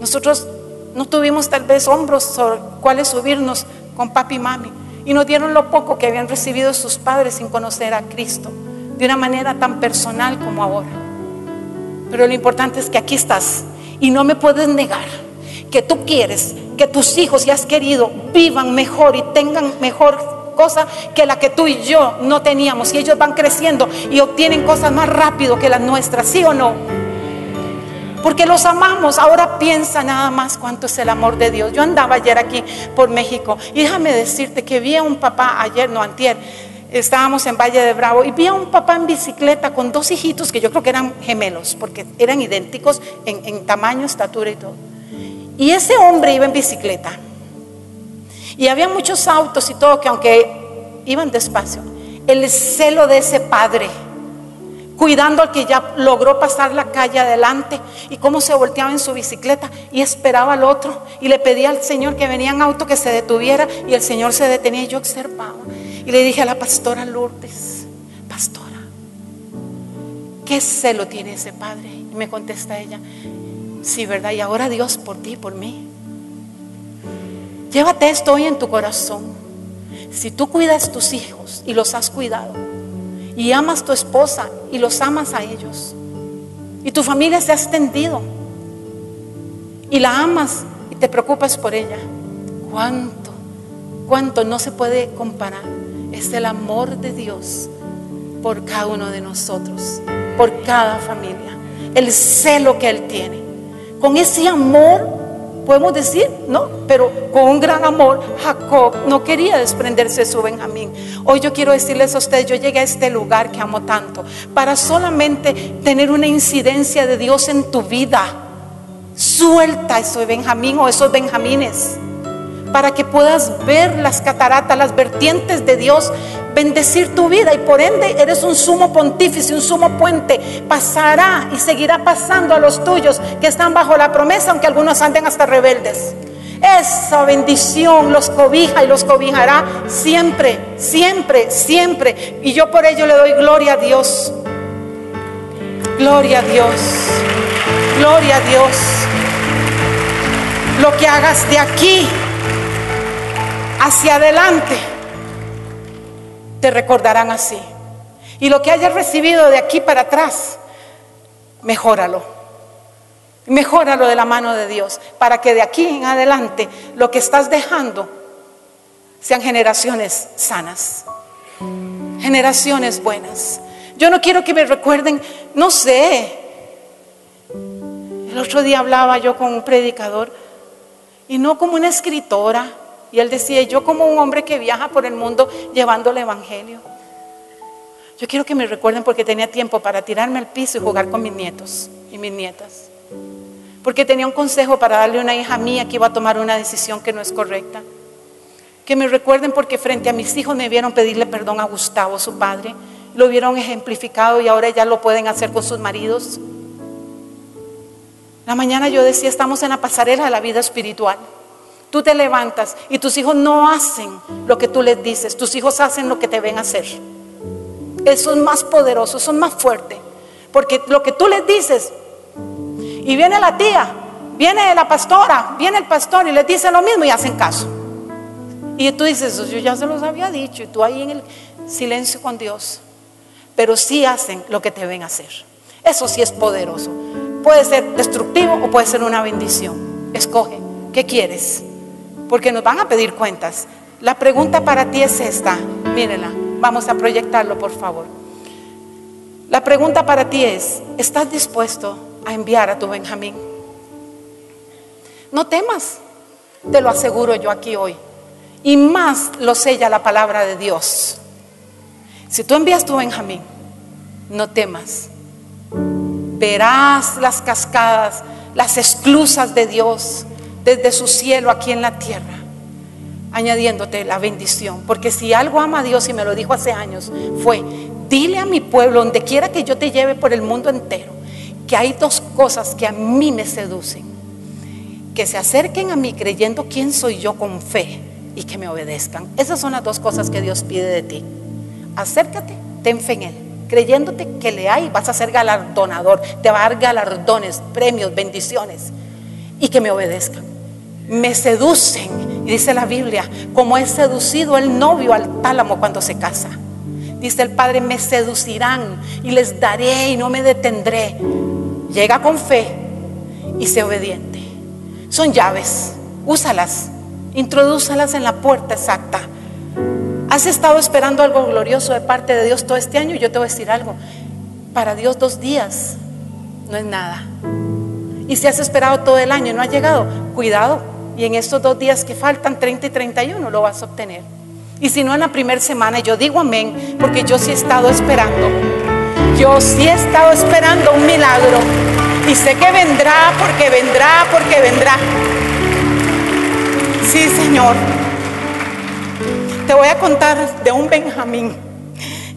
Nosotros no tuvimos tal vez hombros sobre cuales subirnos con papi y mami. Y nos dieron lo poco que habían recibido sus padres sin conocer a Cristo de una manera tan personal como ahora. Pero lo importante es que aquí estás y no me puedes negar que tú quieres que tus hijos y has querido vivan mejor y tengan mejor cosa que la que tú y yo no teníamos. Y ellos van creciendo y obtienen cosas más rápido que las nuestras, ¿sí o no? Porque los amamos. Ahora piensa nada más cuánto es el amor de Dios. Yo andaba ayer aquí por México y déjame decirte que vi a un papá ayer, no antier, estábamos en Valle de Bravo y vi a un papá en bicicleta con dos hijitos que yo creo que eran gemelos, porque eran idénticos en, en tamaño, estatura y todo. Y ese hombre iba en bicicleta y había muchos autos y todo que aunque iban despacio, el celo de ese padre, cuidando al que ya logró pasar la calle adelante y cómo se volteaba en su bicicleta y esperaba al otro y le pedía al Señor que venía en auto que se detuviera y el Señor se detenía y yo observaba. Y le dije a la pastora Lourdes, pastora, ¿qué celo tiene ese padre? Y me contesta ella, sí, ¿verdad? Y ahora Dios por ti, por mí. Llévate esto hoy en tu corazón. Si tú cuidas tus hijos y los has cuidado, y amas tu esposa y los amas a ellos, y tu familia se ha extendido, y la amas y te preocupas por ella, cuánto, cuánto no se puede comparar. Es el amor de Dios por cada uno de nosotros, por cada familia, el celo que Él tiene. Con ese amor podemos decir, ¿no? Pero con un gran amor, Jacob no quería desprenderse de su Benjamín. Hoy yo quiero decirles a ustedes, yo llegué a este lugar que amo tanto, para solamente tener una incidencia de Dios en tu vida. Suelta ese Benjamín o esos Benjamines para que puedas ver las cataratas, las vertientes de Dios, bendecir tu vida y por ende eres un sumo pontífice, un sumo puente. Pasará y seguirá pasando a los tuyos que están bajo la promesa, aunque algunos anden hasta rebeldes. Esa bendición los cobija y los cobijará siempre, siempre, siempre. Y yo por ello le doy gloria a Dios. Gloria a Dios. Gloria a Dios. Lo que hagas de aquí hacia adelante, te recordarán así. Y lo que hayas recibido de aquí para atrás, mejóralo. Mejóralo de la mano de Dios, para que de aquí en adelante lo que estás dejando sean generaciones sanas, generaciones buenas. Yo no quiero que me recuerden, no sé. El otro día hablaba yo con un predicador y no como una escritora. Y él decía, yo como un hombre que viaja por el mundo llevando el Evangelio. Yo quiero que me recuerden porque tenía tiempo para tirarme al piso y jugar con mis nietos y mis nietas. Porque tenía un consejo para darle a una hija mía que iba a tomar una decisión que no es correcta. Que me recuerden porque frente a mis hijos me vieron pedirle perdón a Gustavo, su padre. Lo vieron ejemplificado y ahora ya lo pueden hacer con sus maridos. La mañana yo decía, estamos en la pasarela de la vida espiritual. Tú te levantas y tus hijos no hacen lo que tú les dices, tus hijos hacen lo que te ven hacer. Eso es más poderoso, eso es más fuerte. Porque lo que tú les dices, y viene la tía, viene la pastora, viene el pastor y les dice lo mismo y hacen caso. Y tú dices, yo ya se los había dicho, y tú ahí en el silencio con Dios. Pero sí hacen lo que te ven hacer. Eso sí es poderoso. Puede ser destructivo o puede ser una bendición. Escoge, ¿qué quieres? Porque nos van a pedir cuentas. La pregunta para ti es esta, mírenla, vamos a proyectarlo por favor. La pregunta para ti es, ¿estás dispuesto a enviar a tu Benjamín? No temas, te lo aseguro yo aquí hoy. Y más lo sella la palabra de Dios. Si tú envías tu Benjamín, no temas. Verás las cascadas, las esclusas de Dios desde su cielo aquí en la tierra, añadiéndote la bendición. Porque si algo ama a Dios, y me lo dijo hace años, fue, dile a mi pueblo, donde quiera que yo te lleve por el mundo entero, que hay dos cosas que a mí me seducen. Que se acerquen a mí creyendo quién soy yo con fe y que me obedezcan. Esas son las dos cosas que Dios pide de ti. Acércate, ten fe en Él creyéndote que le hay, vas a ser galardonador, te va a dar galardones, premios, bendiciones y que me obedezcan me seducen. Y dice la Biblia, como es seducido el novio al tálamo cuando se casa. Dice el Padre, me seducirán y les daré y no me detendré. Llega con fe y sé obediente. Son llaves, úsalas, introdúzalas en la puerta exacta. Has estado esperando algo glorioso de parte de Dios todo este año. Yo te voy a decir algo. Para Dios dos días no es nada. Y si has esperado todo el año y no ha llegado, cuidado, y en estos dos días que faltan, 30 y 31, lo vas a obtener. Y si no en la primera semana, yo digo amén, porque yo sí he estado esperando. Yo sí he estado esperando un milagro. Y sé que vendrá, porque vendrá, porque vendrá. Sí, Señor. Te voy a contar de un Benjamín.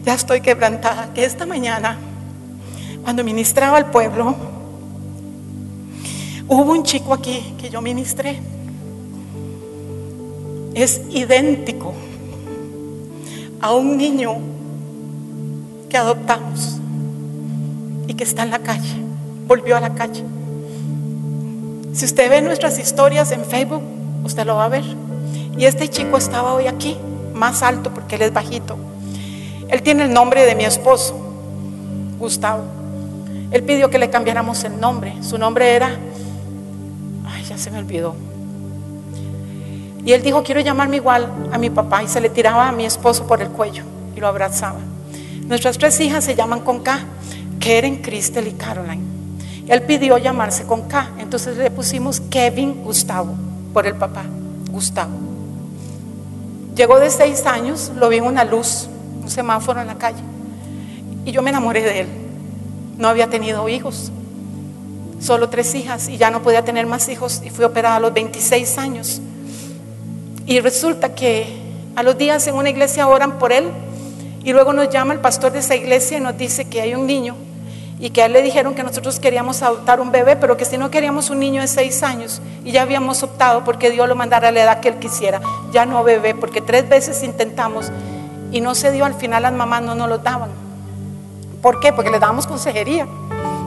Ya estoy quebrantada, que esta mañana, cuando ministraba al pueblo, hubo un chico aquí que yo ministré es idéntico a un niño que adoptamos y que está en la calle, volvió a la calle. Si usted ve nuestras historias en Facebook, usted lo va a ver. Y este chico estaba hoy aquí, más alto porque él es bajito. Él tiene el nombre de mi esposo, Gustavo. Él pidió que le cambiáramos el nombre. Su nombre era, ay, ya se me olvidó. Y él dijo, quiero llamarme igual a mi papá. Y se le tiraba a mi esposo por el cuello y lo abrazaba. Nuestras tres hijas se llaman con K, Keren, Cristel y Caroline. Él pidió llamarse con K. Entonces le pusimos Kevin Gustavo por el papá, Gustavo. Llegó de seis años, lo vi en una luz, un semáforo en la calle. Y yo me enamoré de él. No había tenido hijos. solo tres hijas y ya no podía tener más hijos y fui operada a los 26 años. Y resulta que a los días en una iglesia oran por él y luego nos llama el pastor de esa iglesia y nos dice que hay un niño y que a él le dijeron que nosotros queríamos adoptar un bebé, pero que si no queríamos un niño de seis años y ya habíamos optado porque Dios lo mandara a la edad que él quisiera, ya no bebé, porque tres veces intentamos y no se dio, al final las mamás no nos lo daban. ¿Por qué? Porque le dábamos consejería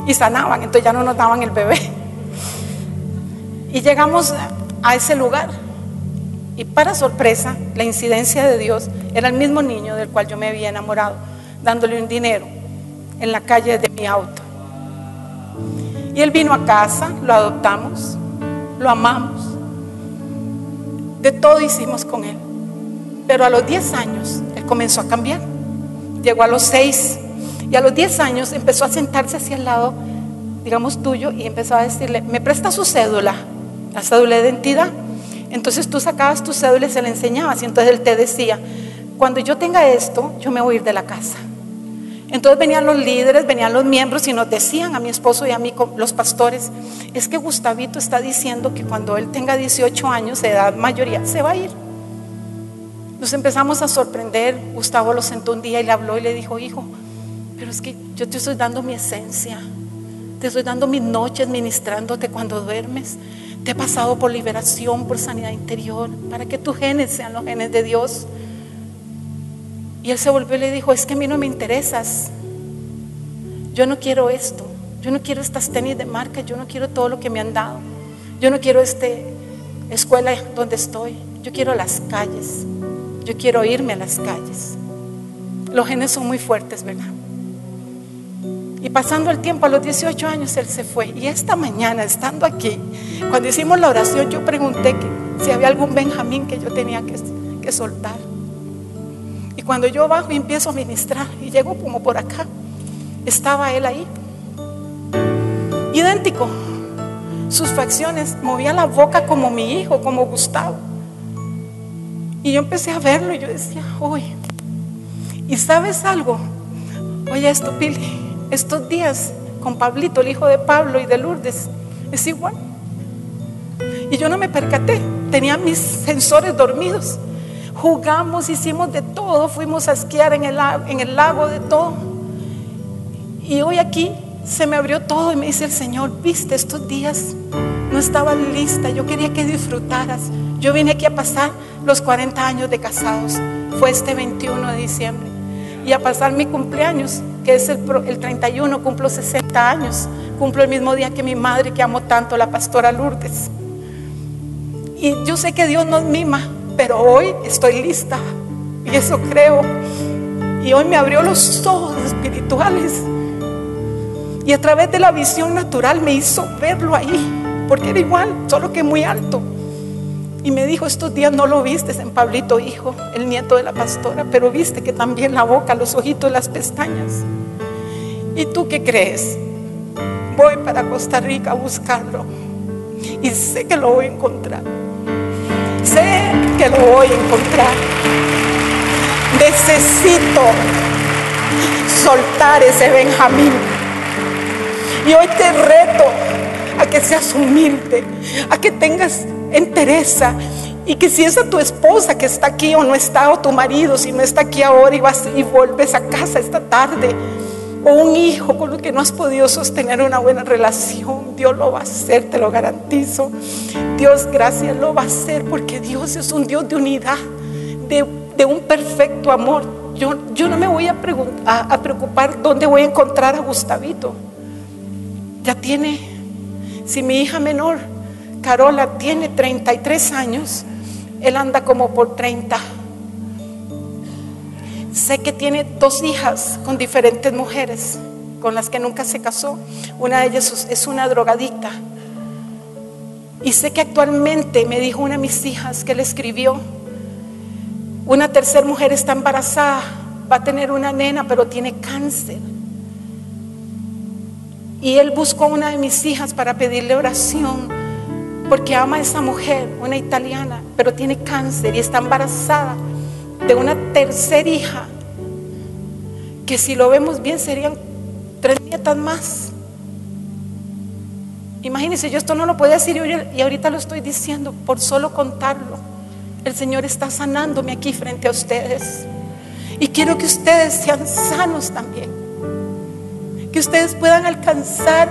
y sanaban, entonces ya no nos daban el bebé. Y llegamos a ese lugar y para sorpresa, la incidencia de Dios era el mismo niño del cual yo me había enamorado, dándole un dinero en la calle de mi auto. Y él vino a casa, lo adoptamos, lo amamos, de todo hicimos con él. Pero a los 10 años él comenzó a cambiar. Llegó a los 6 y a los 10 años empezó a sentarse hacia el lado, digamos tuyo, y empezó a decirle, ¿me presta su cédula? La cédula de identidad. Entonces tú sacabas tu cédula y se le enseñabas. Y entonces él te decía, cuando yo tenga esto, yo me voy a ir de la casa. Entonces venían los líderes, venían los miembros y nos decían a mi esposo y a mí, los pastores, es que Gustavito está diciendo que cuando él tenga 18 años edad mayoría, se va a ir. Nos empezamos a sorprender. Gustavo lo sentó un día y le habló y le dijo, hijo, pero es que yo te estoy dando mi esencia, te estoy dando mis noches ministrándote cuando duermes. Te he pasado por liberación, por sanidad interior, para que tus genes sean los genes de Dios. Y él se volvió y le dijo, es que a mí no me interesas. Yo no quiero esto. Yo no quiero estas tenis de marca. Yo no quiero todo lo que me han dado. Yo no quiero esta escuela donde estoy. Yo quiero las calles. Yo quiero irme a las calles. Los genes son muy fuertes, ¿verdad? Y pasando el tiempo, a los 18 años, él se fue. Y esta mañana, estando aquí, cuando hicimos la oración, yo pregunté si había algún Benjamín que yo tenía que, que soltar. Y cuando yo bajo y empiezo a ministrar, y llego como por acá, estaba él ahí. Idéntico. Sus facciones, movía la boca como mi hijo, como Gustavo. Y yo empecé a verlo y yo decía, uy. ¿Y sabes algo? Oye, esto, estos días con Pablito, el hijo de Pablo y de Lourdes, es igual. Y yo no me percaté, tenía mis sensores dormidos. Jugamos, hicimos de todo, fuimos a esquiar en el, en el lago, de todo. Y hoy aquí se me abrió todo y me dice el Señor, viste, estos días no estaba lista, yo quería que disfrutaras. Yo vine aquí a pasar los 40 años de casados, fue este 21 de diciembre, y a pasar mi cumpleaños que es el, el 31, cumplo 60 años, cumplo el mismo día que mi madre que amo tanto, la pastora Lourdes. Y yo sé que Dios nos mima, pero hoy estoy lista y eso creo. Y hoy me abrió los ojos espirituales. Y a través de la visión natural me hizo verlo ahí, porque era igual, solo que muy alto. Y me dijo, estos días no lo viste en Pablito, hijo, el nieto de la pastora, pero viste que también la boca, los ojitos, las pestañas. ¿Y tú qué crees? Voy para Costa Rica a buscarlo. Y sé que lo voy a encontrar. Sé que lo voy a encontrar. Necesito soltar ese Benjamín. Y hoy te reto a que seas humilde, a que tengas entereza y que si es a tu esposa que está aquí o no está, o tu marido, si no está aquí ahora y, vas, y vuelves a casa esta tarde, o un hijo con el que no has podido sostener una buena relación, Dios lo va a hacer, te lo garantizo. Dios, gracias, lo va a hacer porque Dios es un Dios de unidad, de, un perfecto amor. Yo, yo no me voy a, a preocupar dónde voy a encontrar a Gustavito. Ya tiene, si mi hija menor Carola tiene 33 años, él anda como por 30. Sé que tiene dos hijas con diferentes mujeres, con las que nunca se casó. Una de ellas es una drogadicta. Y sé que actualmente, me dijo una de mis hijas que le escribió, una tercera mujer está embarazada, va a tener una nena, pero tiene cáncer. Y él buscó a una de mis hijas para pedirle oración porque ama a esa mujer, una italiana, pero tiene cáncer y está embarazada de una tercera hija, que si lo vemos bien serían tres nietas más. Imagínense, yo esto no lo podía decir y ahorita lo estoy diciendo por solo contarlo. El Señor está sanándome aquí frente a ustedes. Y quiero que ustedes sean sanos también. Que ustedes puedan alcanzar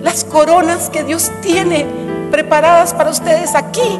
las coronas que Dios tiene preparadas para ustedes aquí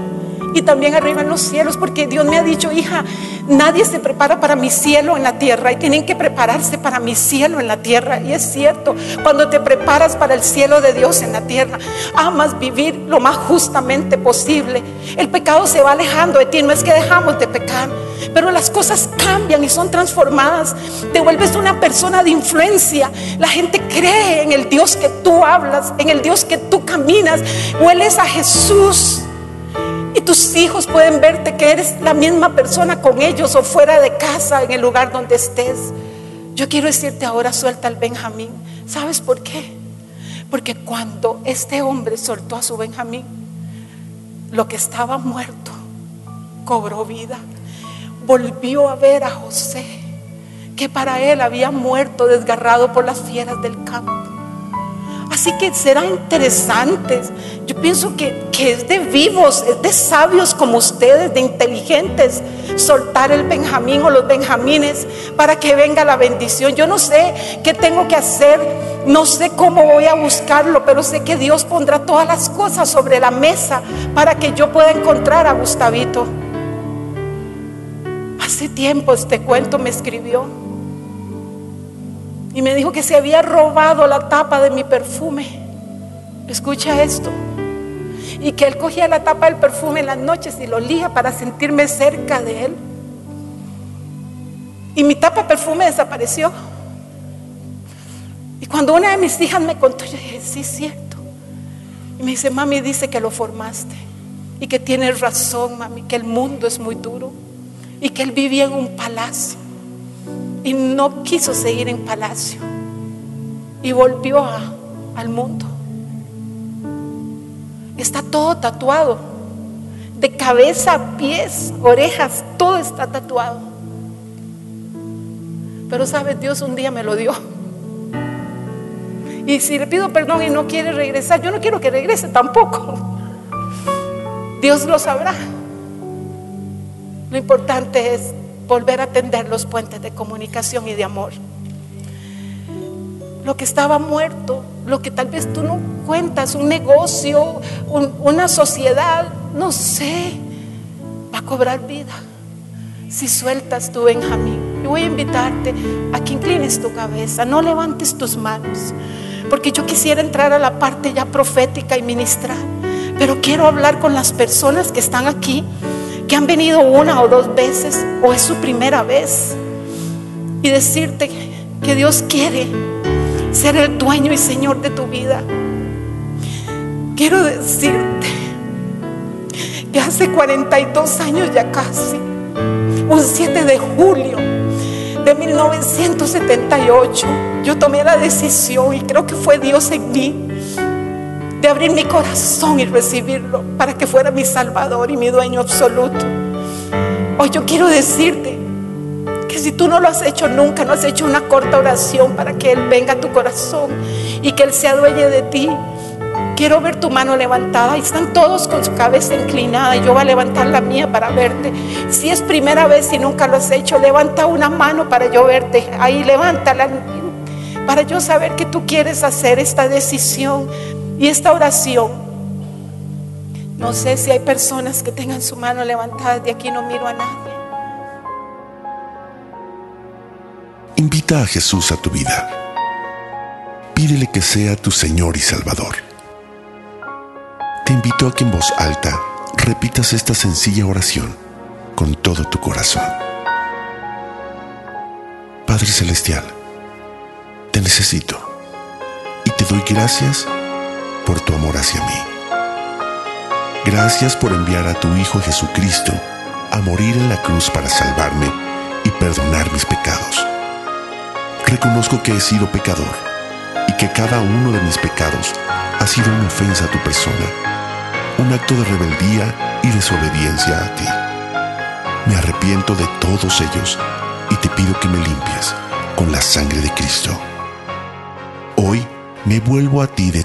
y también arriba en los cielos, porque Dios me ha dicho, hija, nadie se prepara para mi cielo en la tierra y tienen que prepararse para mi cielo en la tierra. Y es cierto, cuando te preparas para el cielo de Dios en la tierra, amas vivir lo más justamente posible. El pecado se va alejando de ti, no es que dejamos de pecar, pero las cosas cambian y son transformadas. Te vuelves una persona de influencia. La gente cree en el Dios que tú hablas, en el Dios que tú caminas. Hueles a Jesús. Y tus hijos pueden verte que eres la misma persona con ellos o fuera de casa, en el lugar donde estés. Yo quiero decirte ahora, suelta al Benjamín. ¿Sabes por qué? Porque cuando este hombre soltó a su Benjamín, lo que estaba muerto cobró vida. Volvió a ver a José, que para él había muerto desgarrado por las fieras del campo. Así que será interesante. Yo pienso que, es de vivos, es de sabios como ustedes, de inteligentes, soltar el Benjamín o los Benjamines para que venga la bendición. Yo no sé qué tengo que hacer, no sé cómo voy a buscarlo, pero sé que Dios pondrá todas las cosas sobre la mesa para que yo pueda encontrar a Gustavito. Hace tiempo este cuento me escribió y me dijo que se había robado la tapa de mi perfume. Escucha esto. Y que él cogía la tapa del perfume en las noches y lo olía para sentirme cerca de él. Y mi tapa de perfume desapareció. Y cuando una de mis hijas me contó, yo dije, sí, es cierto. Y me dice, mami, dice que lo formaste. Y que tienes razón, mami, que el mundo es muy duro. Y que él vivía en un palacio y no quiso seguir en palacio y volvió al mundo. Está todo tatuado, de cabeza pies, orejas, todo está tatuado. Pero sabes, Dios un día me lo dio. Y si le pido perdón y no quiere regresar, yo no quiero que regrese tampoco. Dios lo sabrá. Lo importante es volver a tender los puentes de comunicación y de amor. Lo que estaba muerto, lo que tal vez tú no cuentas, un negocio, una sociedad, no sé, va a cobrar vida si sueltas tu Benjamín. Yo voy a invitarte a que inclines tu cabeza, no levantes tus manos, porque yo quisiera entrar a la parte ya profética y ministrar, pero quiero hablar con las personas que están aquí que han venido una o dos veces o es su primera vez y decirte que Dios quiere ser el dueño y Señor de tu vida. Quiero decirte que hace 42 años ya casi, un 7 de julio de 1978, yo tomé la decisión y creo que fue Dios en mí de abrir mi corazón y recibirlo para que fuera mi salvador y mi dueño absoluto. Hoy yo quiero decirte que si tú no lo has hecho nunca, no has hecho una corta oración para que Él venga a tu corazón y que Él sea dueño de ti, quiero ver tu mano levantada. Y están todos con su cabeza inclinada yo voy a levantar la mía para verte. Si es primera vez y nunca lo has hecho, levanta una mano para yo verte. Ahí levántala para yo saber que tú quieres hacer esta decisión y esta oración, no sé si hay personas que tengan su mano levantada, de aquí no miro a nadie. Invita a Jesús a tu vida. Pídele que sea tu Señor y Salvador. Te invito a que en voz alta repitas esta sencilla oración con todo tu corazón. Padre Celestial, te necesito y te doy gracias por tu amor hacia mí. Gracias por enviar a tu Hijo Jesucristo a morir en la cruz para salvarme y perdonar mis pecados. Reconozco que he sido pecador y que cada uno de mis pecados ha sido una ofensa a tu persona, un acto de rebeldía y desobediencia a ti. Me arrepiento de todos ellos y te pido que me limpies con la sangre de Cristo. Hoy me vuelvo a ti de